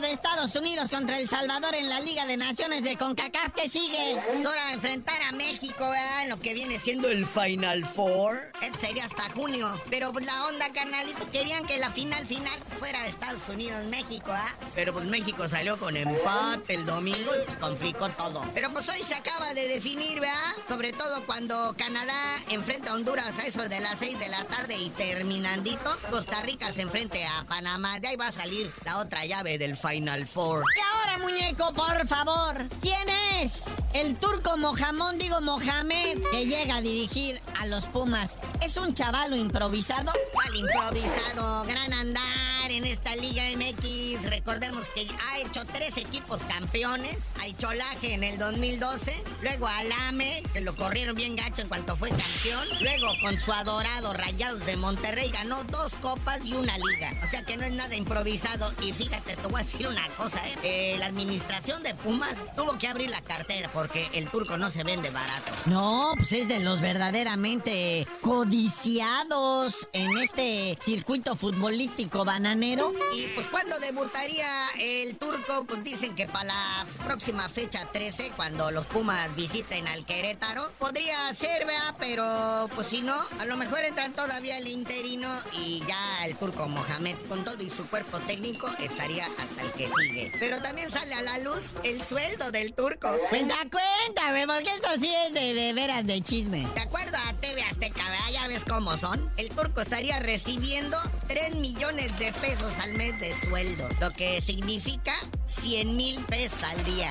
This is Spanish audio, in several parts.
de Estados Unidos contra El Salvador en la Liga de Naciones de CONCACAF, ¿qué sigue? Es hora de enfrentar a México, ¿verdad? En lo que viene siendo el Final Four. Este sería hasta junio. Pero pues la onda, carnalito, querían que la final final pues, fuera de Estados Unidos-México, ¿ah? Pero pues México salió con empate el domingo y pues complicó todo. Pero pues hoy se acaba de definir, ¿verdad? Sobre todo cuando Canadá enfrenta a Honduras a eso de las 6 de la tarde y terminandito, Costa Rica se enfrente a Panamá. De ahí va a salir la otra llave del Final Four. Y ahora, muñeco, por favor, ¿quién es? El turco Mohamón, digo Mohamed, que llega a dirigir a los Pumas. ¿Es un chavalo improvisado? Al improvisado, gran andar en esta Liga MX. Recordemos que ha hecho tres equipos campeones. Al Cholaje en el 2012. Luego al AME, que lo corrieron bien gacho en cuanto fue campeón. Luego con su adorado Rayados de Monterrey ganó dos copas y una liga. O sea que no es nada improvisado. Y fíjate, te voy a decir una cosa, ¿eh? Eh, la administración de Pumas tuvo que abrir la cartera porque el turco no se vende barato. No, pues es de los verdaderamente codiciados en este circuito futbolístico bananero. Y pues cuando debutaría el turco, pues dicen que para la próxima fecha 13, cuando los Pumas visiten al Querétaro, podría ser, ¿verdad? Pero pues si no, a lo mejor entra todavía el interino y ya el turco Mohamed, con todo y su cuerpo técnico, estaría hasta el que sigue. Pero también sale a la luz el sueldo del turco. Cuenta, cuéntame, porque esto sí es de, de veras de chisme. De acuerdo a TV Azteca, ya ves cómo son. El turco estaría recibiendo 3 millones de pesos al mes de sueldo, lo que significa 100 mil pesos al día.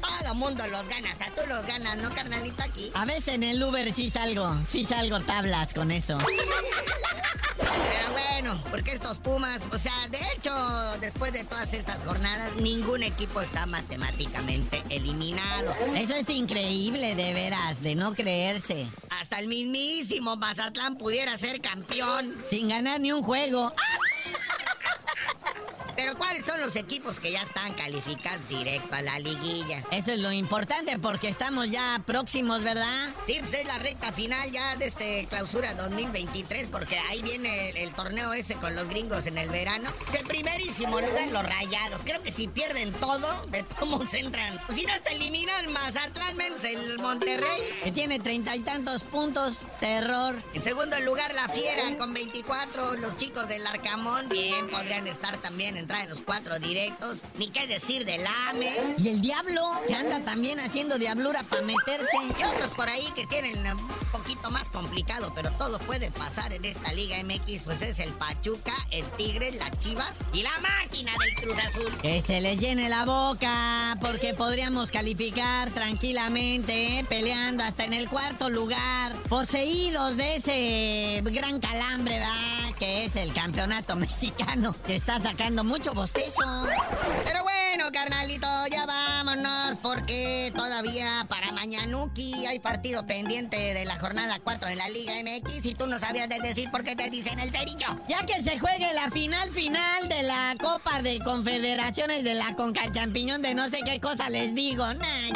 Todo mundo los gana, hasta tú los ganas, ¿no, carnalito? Aquí. A veces en el Uber sí salgo, sí salgo tablas con eso. Pero bueno, porque estos Pumas, o sea, de hecho, después de todas estas jornadas, ningún equipo está matemáticamente eliminado. Eso es increíble, de veras, de no creerse. Hasta el mismísimo Mazatlán pudiera ser campeón. Sin ganar ni un juego. Pero ¿cuáles son los equipos que ya están calificados directo a la liguilla? Eso es lo importante porque estamos ya próximos, ¿verdad? Sí, pues es la recta final ya de este clausura 2023, porque ahí viene el, el torneo ese con los gringos en el verano. Es el primerísimo lugar los rayados. Creo que si pierden todo, de todos entran. Pues si no hasta eliminan Mazatlán menos el Monterrey. Que tiene treinta y tantos puntos, terror. En segundo lugar, la Fiera con 24. Los chicos del Arcamón, bien, podrían estar también, entrar en los cuatro directos. Ni qué decir del AME. Y el diablo, que anda también haciendo diablura para meterse. Y otros por ahí que tienen un poquito más complicado, pero todo puede pasar en esta Liga MX, pues es el Pachuca, el Tigres, las Chivas y la máquina del Cruz Azul. Que se les llene la boca, porque podríamos calificar tranquilamente, ¿eh? peleando hasta en el cuarto lugar, poseídos de ese gran calambre, ¿verdad? Que es el campeonato mexicano, que está sacando mucho bostezo. Pero bueno, carnalito, ya vámonos, porque todavía para Mañanuki hay partido pendiente de la jornada 4 de la Liga MX y tú no sabías de decir por qué te dicen el cerillo. Ya que se juegue la final final de la Copa de Confederaciones de la Conca Champiñón de no sé qué cosa les digo. Nah.